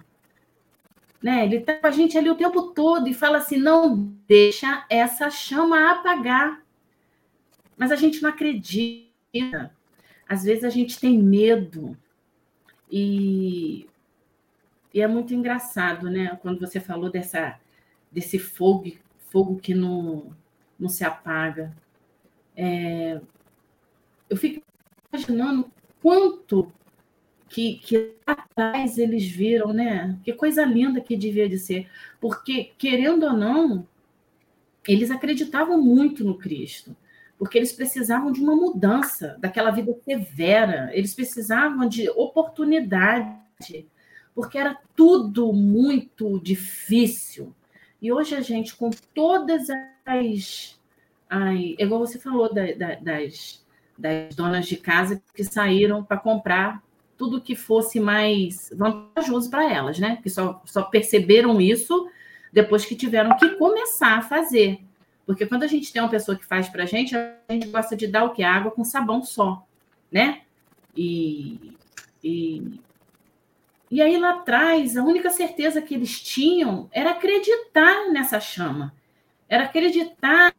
Né? Ele está com a gente ali o tempo todo e fala assim: não deixa essa chama apagar. Mas a gente não acredita. Às vezes a gente tem medo. E, e é muito engraçado, né? Quando você falou dessa, desse fogo, fogo que não, não se apaga. É, eu fico imaginando quanto que, que atrás eles viram, né? Que coisa linda que devia de ser. Porque, querendo ou não, eles acreditavam muito no Cristo. Porque eles precisavam de uma mudança, daquela vida severa. Eles precisavam de oportunidade. Porque era tudo muito difícil. E hoje a gente, com todas as. Ai, igual você falou da, da, das, das donas de casa que saíram para comprar tudo que fosse mais vantajoso para elas, né? Que só, só perceberam isso depois que tiveram que começar a fazer. Porque quando a gente tem uma pessoa que faz para a gente, a gente gosta de dar o que? Água com sabão só, né? E, e, e aí lá atrás, a única certeza que eles tinham era acreditar nessa chama. Era acreditar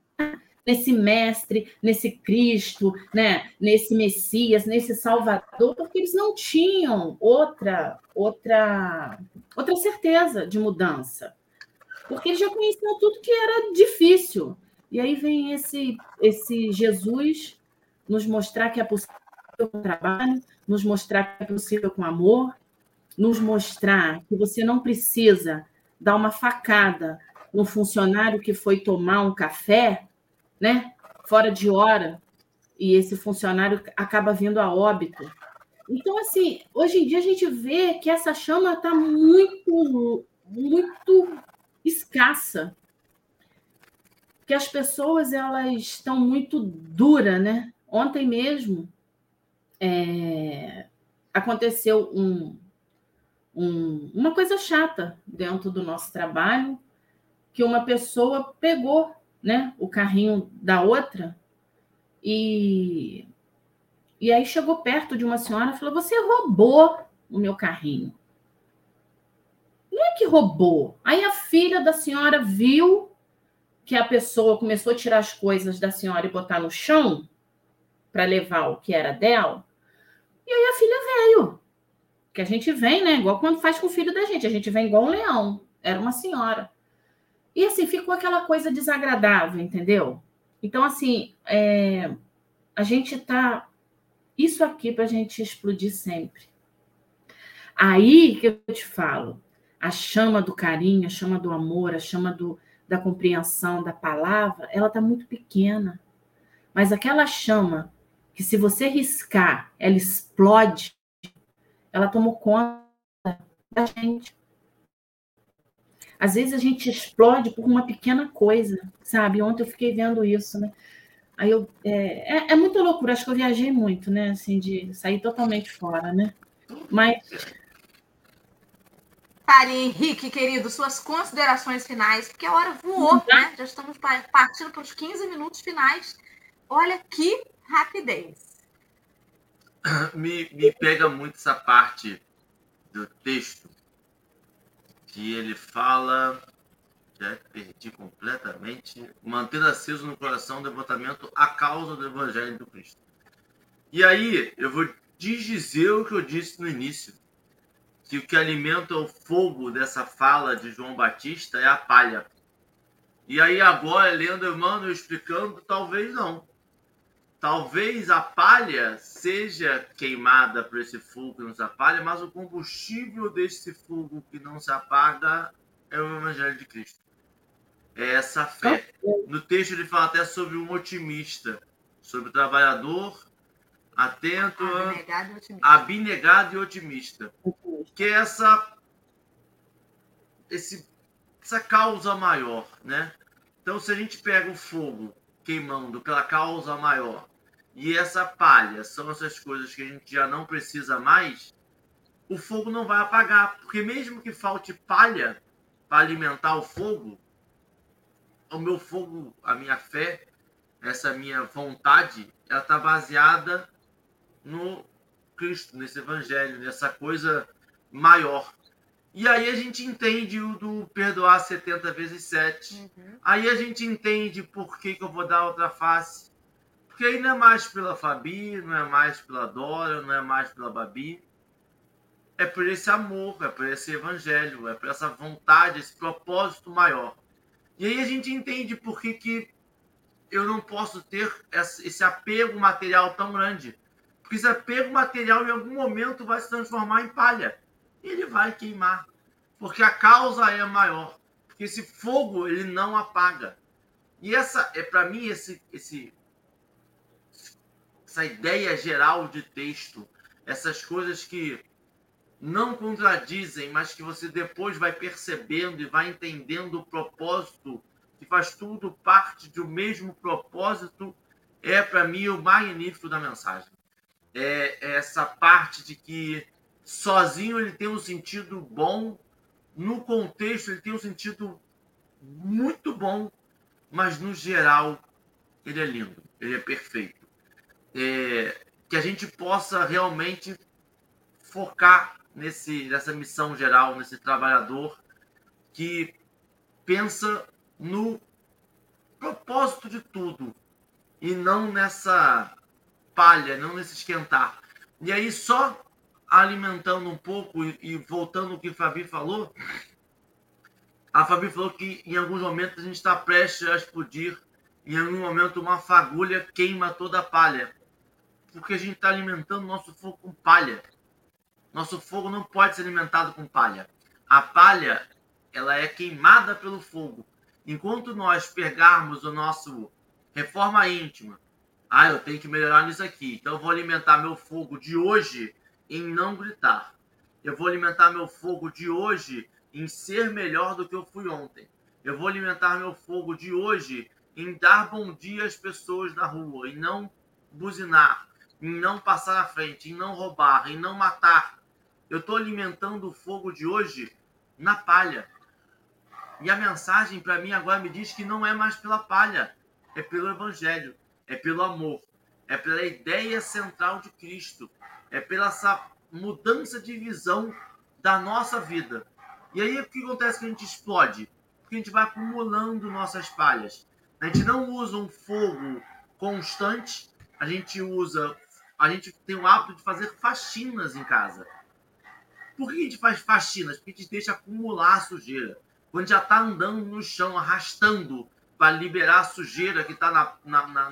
nesse mestre, nesse Cristo, né, nesse Messias, nesse Salvador, porque eles não tinham outra outra outra certeza de mudança. Porque eles já conheciam tudo que era difícil. E aí vem esse esse Jesus nos mostrar que é possível com trabalho, nos mostrar que é possível com amor, nos mostrar que você não precisa dar uma facada no funcionário que foi tomar um café né? Fora de hora, e esse funcionário acaba vindo a óbito. Então, assim, hoje em dia a gente vê que essa chama está muito, muito escassa. Que as pessoas elas estão muito duras, né? Ontem mesmo é, aconteceu um, um, uma coisa chata dentro do nosso trabalho, que uma pessoa pegou né, o carrinho da outra e e aí chegou perto de uma senhora e falou: "Você roubou o meu carrinho". Não é que roubou. Aí a filha da senhora viu que a pessoa começou a tirar as coisas da senhora e botar no chão para levar o que era dela. E aí a filha veio. Que a gente vem, né? Igual quando faz com o filho da gente. A gente vem igual um leão. Era uma senhora. E assim, ficou aquela coisa desagradável, entendeu? Então, assim, é, a gente tá. Isso aqui para a gente explodir sempre. Aí que eu te falo, a chama do carinho, a chama do amor, a chama do, da compreensão da palavra, ela tá muito pequena. Mas aquela chama que se você riscar, ela explode, ela tomou conta da gente. Às vezes a gente explode por uma pequena coisa, sabe? Ontem eu fiquei vendo isso, né? Aí eu. É, é, é muita loucura, acho que eu viajei muito, né? Assim, de sair totalmente fora, né? Mas. Tari Henrique, querido, suas considerações finais, porque a hora voou, uhum. né? Já estamos partindo para os 15 minutos finais. Olha que rapidez. Me, me pega muito essa parte do texto que ele fala, já perdi completamente, mantendo aceso no coração o devotamento à causa do Evangelho do Cristo. E aí eu vou dizer o que eu disse no início, que o que alimenta o fogo dessa fala de João Batista é a palha. E aí agora, lendo Emmanuel explicando, talvez não. Talvez a palha seja queimada por esse fogo que não se apaga, mas o combustível desse fogo que não se apaga é o Evangelho de Cristo. É essa fé. No texto ele fala até sobre um otimista, sobre o trabalhador atento, abnegado e otimista. Abnegado e otimista. Que é essa, esse, essa causa maior, né? Então, se a gente pega o fogo queimando pela causa maior e essa palha são essas coisas que a gente já não precisa mais, o fogo não vai apagar. Porque mesmo que falte palha para alimentar o fogo, o meu fogo, a minha fé, essa minha vontade, ela está baseada no Cristo, nesse evangelho, nessa coisa maior. E aí a gente entende o do perdoar 70 vezes 7. Uhum. Aí a gente entende por que, que eu vou dar outra face. Porque aí não é mais pela Fabi, não é mais pela Dora, não é mais pela Babi. É por esse amor, é por esse evangelho, é por essa vontade, esse propósito maior. E aí a gente entende por que, que eu não posso ter esse apego material tão grande. Porque esse apego material em algum momento vai se transformar em palha. E ele vai queimar. Porque a causa é maior. Porque esse fogo ele não apaga. E essa é para mim esse, esse essa ideia geral de texto, essas coisas que não contradizem, mas que você depois vai percebendo e vai entendendo o propósito, que faz tudo parte do mesmo propósito, é para mim o magnífico da mensagem. É, é essa parte de que sozinho ele tem um sentido bom, no contexto ele tem um sentido muito bom, mas no geral ele é lindo, ele é perfeito é, que a gente possa realmente focar nesse, nessa missão geral, nesse trabalhador que pensa no propósito de tudo e não nessa palha, não nesse esquentar. E aí, só alimentando um pouco e, e voltando ao que a Fabi falou, a Fabi falou que em alguns momentos a gente está prestes a explodir, em algum momento uma fagulha queima toda a palha porque a gente está alimentando nosso fogo com palha. Nosso fogo não pode ser alimentado com palha. A palha, ela é queimada pelo fogo. Enquanto nós pegarmos o nosso reforma íntima, ah, eu tenho que melhorar nisso aqui, então eu vou alimentar meu fogo de hoje em não gritar. Eu vou alimentar meu fogo de hoje em ser melhor do que eu fui ontem. Eu vou alimentar meu fogo de hoje em dar bom dia às pessoas na rua, em não buzinar, em não passar na frente, em não roubar, em não matar. Eu estou alimentando o fogo de hoje na palha. E a mensagem para mim agora me diz que não é mais pela palha, é pelo evangelho, é pelo amor, é pela ideia central de Cristo, é pela essa mudança de visão da nossa vida. E aí o que acontece que a gente explode? Porque a gente vai acumulando nossas palhas. A gente não usa um fogo constante, a gente usa a gente tem o hábito de fazer faxinas em casa. Por que a gente faz faxinas? Porque a gente deixa acumular sujeira. Quando já está andando no chão, arrastando para liberar a sujeira que está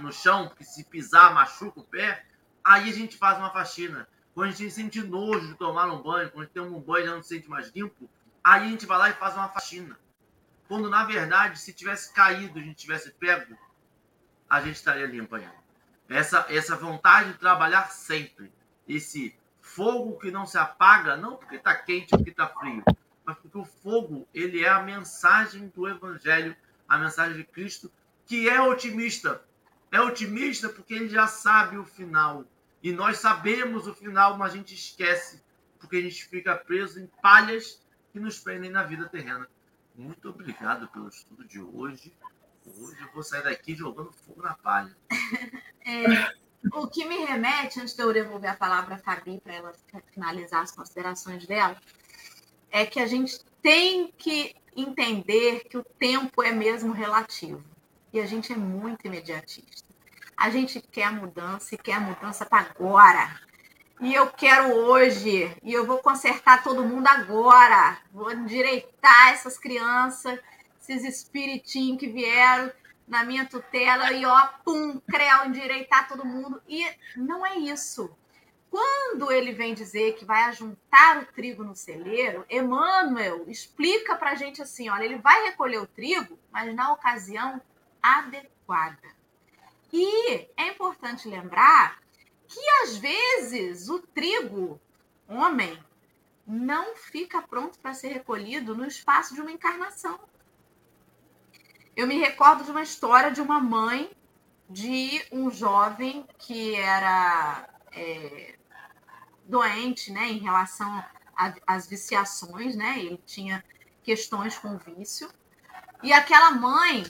no chão, porque se pisar machuca o pé, aí a gente faz uma faxina. Quando a gente sente nojo de tomar um banho, quando a gente tem um banho e não se sente mais limpo, aí a gente vai lá e faz uma faxina. Quando, na verdade, se tivesse caído, a gente tivesse pego, a gente estaria limpo ainda essa, essa vontade de trabalhar sempre, esse fogo que não se apaga, não porque está quente ou porque está frio, mas porque o fogo ele é a mensagem do Evangelho, a mensagem de Cristo, que é otimista. É otimista porque ele já sabe o final. E nós sabemos o final, mas a gente esquece, porque a gente fica preso em palhas que nos prendem na vida terrena. Muito obrigado pelo estudo de hoje. Hoje eu vou sair daqui jogando fogo na palha. *laughs* É, o que me remete, antes de eu devolver a palavra à Fabi para ela finalizar as considerações dela, é que a gente tem que entender que o tempo é mesmo relativo. E a gente é muito imediatista. A gente quer mudança e quer a mudança para agora. E eu quero hoje. E eu vou consertar todo mundo agora. Vou endireitar essas crianças, esses espiritinhos que vieram na minha tutela e ó, pum, creu, endireitar todo mundo. E não é isso. Quando ele vem dizer que vai ajuntar o trigo no celeiro, Emmanuel explica para a gente assim: olha, ele vai recolher o trigo, mas na ocasião adequada. E é importante lembrar que às vezes o trigo, homem, não fica pronto para ser recolhido no espaço de uma encarnação. Eu me recordo de uma história de uma mãe de um jovem que era é, doente, né, em relação às viciações, né? Ele tinha questões com vício. E aquela mãe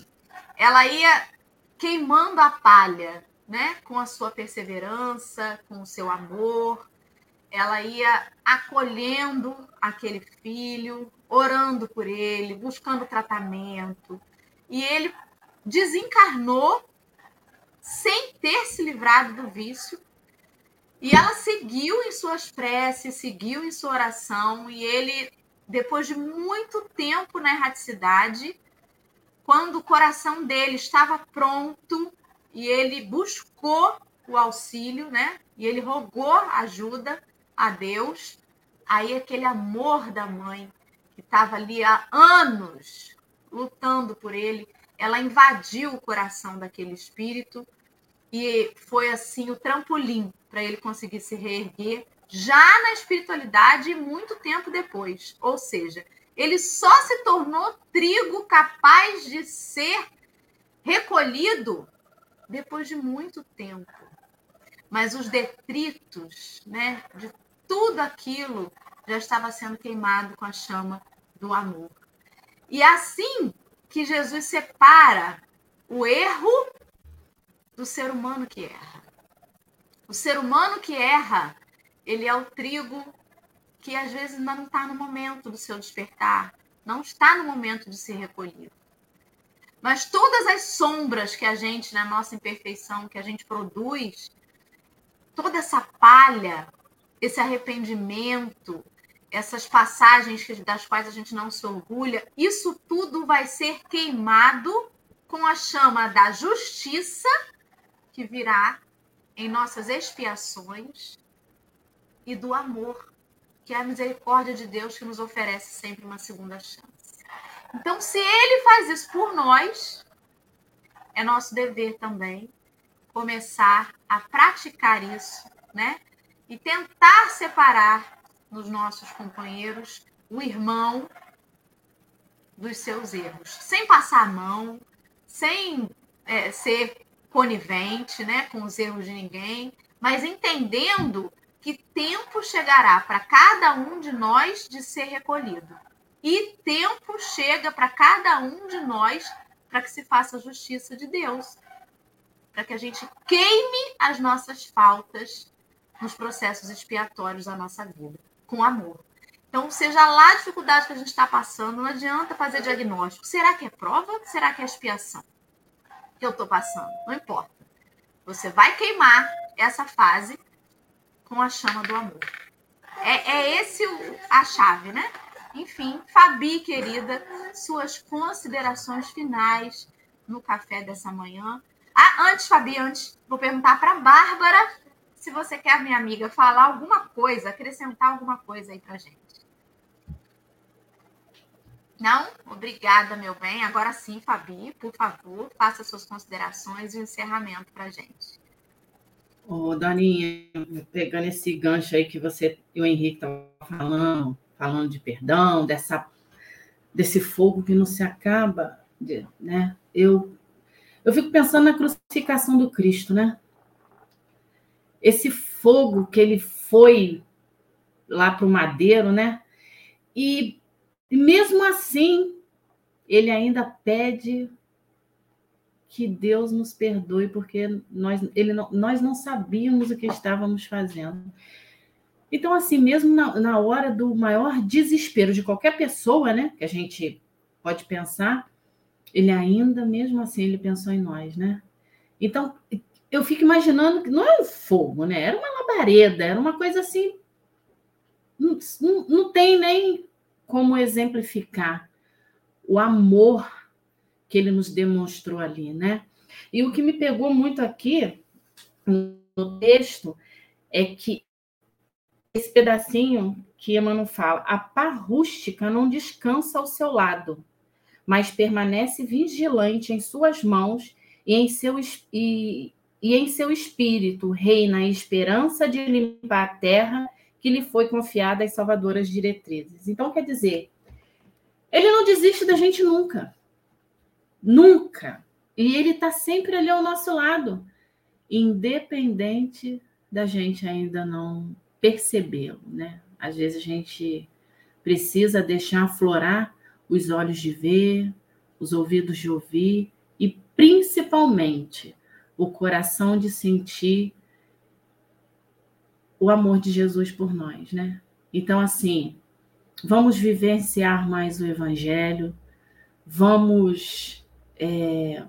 ela ia queimando a palha, né? Com a sua perseverança, com o seu amor. Ela ia acolhendo aquele filho, orando por ele, buscando tratamento. E ele desencarnou sem ter se livrado do vício. E ela seguiu em suas preces, seguiu em sua oração, e ele, depois de muito tempo na erraticidade, quando o coração dele estava pronto e ele buscou o auxílio, né? E ele rogou ajuda a Deus, aí aquele amor da mãe que estava ali há anos lutando por ele, ela invadiu o coração daquele espírito e foi assim o trampolim para ele conseguir se reerguer já na espiritualidade muito tempo depois. Ou seja, ele só se tornou trigo capaz de ser recolhido depois de muito tempo. Mas os detritos, né, de tudo aquilo já estava sendo queimado com a chama do amor. E assim que Jesus separa o erro do ser humano que erra. O ser humano que erra, ele é o trigo que às vezes ainda não está no momento do seu despertar, não está no momento de ser recolhido. Mas todas as sombras que a gente, na nossa imperfeição, que a gente produz, toda essa palha, esse arrependimento, essas passagens das quais a gente não se orgulha, isso tudo vai ser queimado com a chama da justiça que virá em nossas expiações e do amor, que é a misericórdia de Deus que nos oferece sempre uma segunda chance. Então, se ele faz isso por nós, é nosso dever também começar a praticar isso, né? E tentar separar nos nossos companheiros o irmão dos seus erros, sem passar a mão, sem é, ser conivente né, com os erros de ninguém, mas entendendo que tempo chegará para cada um de nós de ser recolhido. E tempo chega para cada um de nós para que se faça a justiça de Deus, para que a gente queime as nossas faltas nos processos expiatórios da nossa vida, com amor. Então, seja lá a dificuldade que a gente está passando, não adianta fazer diagnóstico. Será que é prova? Será que é expiação? que eu estou passando. Não importa. Você vai queimar essa fase com a chama do amor. É, é esse o, a chave, né? Enfim, Fabi, querida, suas considerações finais no café dessa manhã. Ah, antes, Fabi, antes, vou perguntar para Bárbara se você quer, minha amiga, falar alguma coisa, acrescentar alguma coisa aí para gente. Não? Obrigada, meu bem. Agora sim, Fabi, por favor, faça suas considerações e o encerramento para gente. Ô, Daninha, pegando esse gancho aí que você e o Henrique estavam falando, falando de perdão, dessa, desse fogo que não se acaba, né? Eu, eu fico pensando na crucificação do Cristo, né? Esse fogo que ele foi lá para o madeiro, né? E mesmo assim, ele ainda pede que Deus nos perdoe, porque nós, ele não, nós não sabíamos o que estávamos fazendo. Então, assim, mesmo na, na hora do maior desespero de qualquer pessoa, né, que a gente pode pensar, ele ainda, mesmo assim, ele pensou em nós, né? Então, eu fico imaginando que não é um fogo, né? Era uma labareda, era uma coisa assim. Não, não, tem nem como exemplificar o amor que ele nos demonstrou ali, né? E o que me pegou muito aqui no texto é que esse pedacinho que Emmanuel fala, a pá rústica não descansa ao seu lado, mas permanece vigilante em suas mãos e em seu, e, e em seu espírito reina a esperança de limpar a terra que lhe foi confiada as salvadoras diretrizes. Então, quer dizer, ele não desiste da gente nunca. Nunca. E ele está sempre ali ao nosso lado, independente da gente ainda não percebê-lo, né? Às vezes a gente precisa deixar aflorar os olhos de ver, os ouvidos de ouvir e principalmente o coração de sentir o amor de Jesus por nós, né? Então, assim, vamos vivenciar mais o Evangelho, vamos é,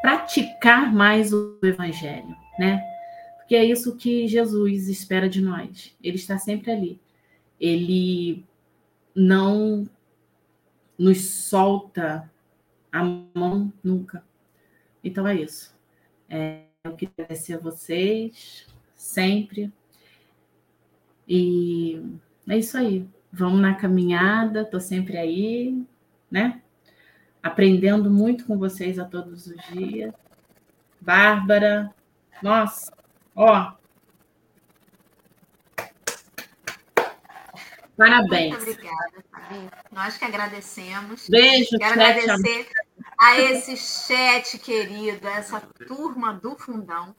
praticar mais o Evangelho, né? Porque é isso que Jesus espera de nós. Ele está sempre ali. Ele não nos solta a mão nunca. Então é isso. É, eu queria agradecer a vocês sempre. E é isso aí. Vamos na caminhada, estou sempre aí, né? Aprendendo muito com vocês a todos os dias. Bárbara, nossa, ó. Parabéns. Muito obrigada, Fabi. Nós que agradecemos. Beijo, Quero agradecer a esse chat querido, a essa turma do Fundão.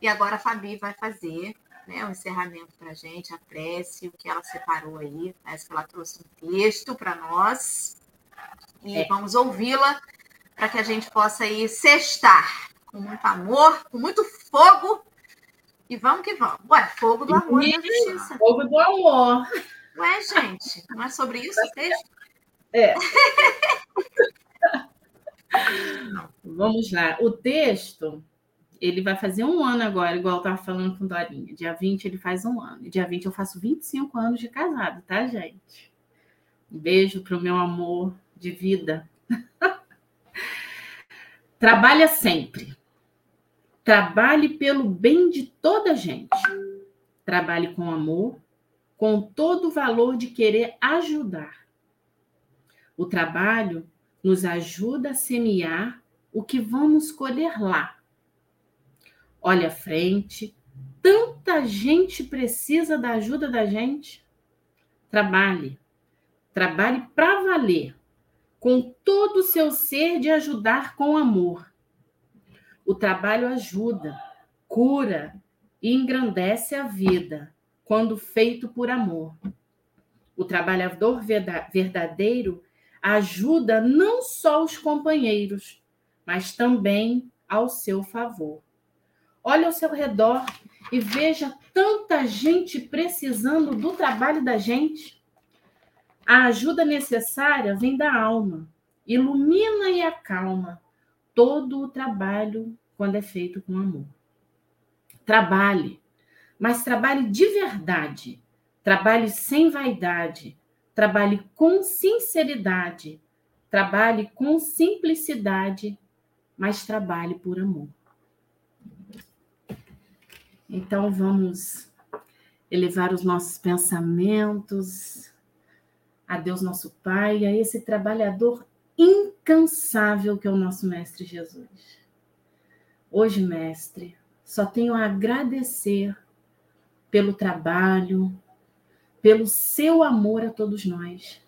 E agora a Fabi vai fazer né, o encerramento para a gente, a prece, o que ela separou aí. Parece que ela trouxe um texto para nós. E é. vamos ouvi-la para que a gente possa ir sextar com muito amor, com muito fogo. E vamos que vamos. Ué, fogo do amor e da justiça. Fogo do amor. Ué, gente, não é sobre isso o texto? É. *laughs* Vamos lá. O texto ele vai fazer um ano agora, igual eu estava falando com Dorinha. Dia 20 ele faz um ano. Dia 20 eu faço 25 anos de casado, tá, gente? Um beijo para o meu amor de vida. *laughs* Trabalha sempre. Trabalhe pelo bem de toda a gente. Trabalhe com amor, com todo o valor de querer ajudar. O trabalho nos ajuda a semear o que vamos colher lá olha à frente. Tanta gente precisa da ajuda da gente. Trabalhe. Trabalhe para valer, com todo o seu ser de ajudar com amor. O trabalho ajuda, cura e engrandece a vida quando feito por amor. O trabalhador verdadeiro ajuda não só os companheiros, mas também ao seu favor. Olhe ao seu redor e veja tanta gente precisando do trabalho da gente. A ajuda necessária vem da alma, ilumina e acalma todo o trabalho quando é feito com amor. Trabalhe, mas trabalhe de verdade. Trabalhe sem vaidade. Trabalhe com sinceridade. Trabalhe com simplicidade, mas trabalhe por amor. Então vamos elevar os nossos pensamentos a Deus nosso Pai, a esse trabalhador incansável que é o nosso Mestre Jesus. Hoje, Mestre, só tenho a agradecer pelo trabalho, pelo seu amor a todos nós.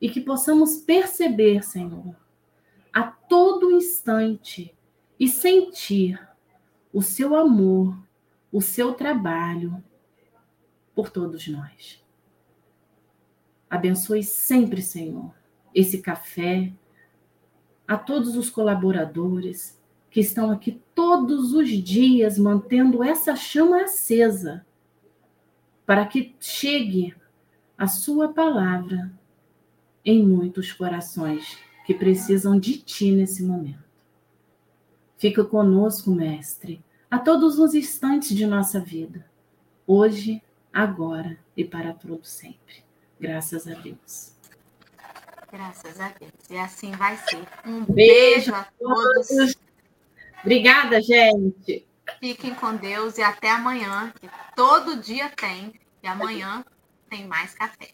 E que possamos perceber, Senhor, a todo instante e sentir o seu amor o seu trabalho por todos nós. Abençoe sempre, Senhor, esse café, a todos os colaboradores que estão aqui todos os dias mantendo essa chama acesa, para que chegue a Sua palavra em muitos corações que precisam de Ti nesse momento. Fica conosco, Mestre a todos os instantes de nossa vida, hoje, agora e para todo sempre. Graças a Deus. Graças a Deus. E assim vai ser. Um beijo, beijo a todos. todos. Obrigada, gente. Fiquem com Deus e até amanhã, que todo dia tem. E amanhã tem mais café.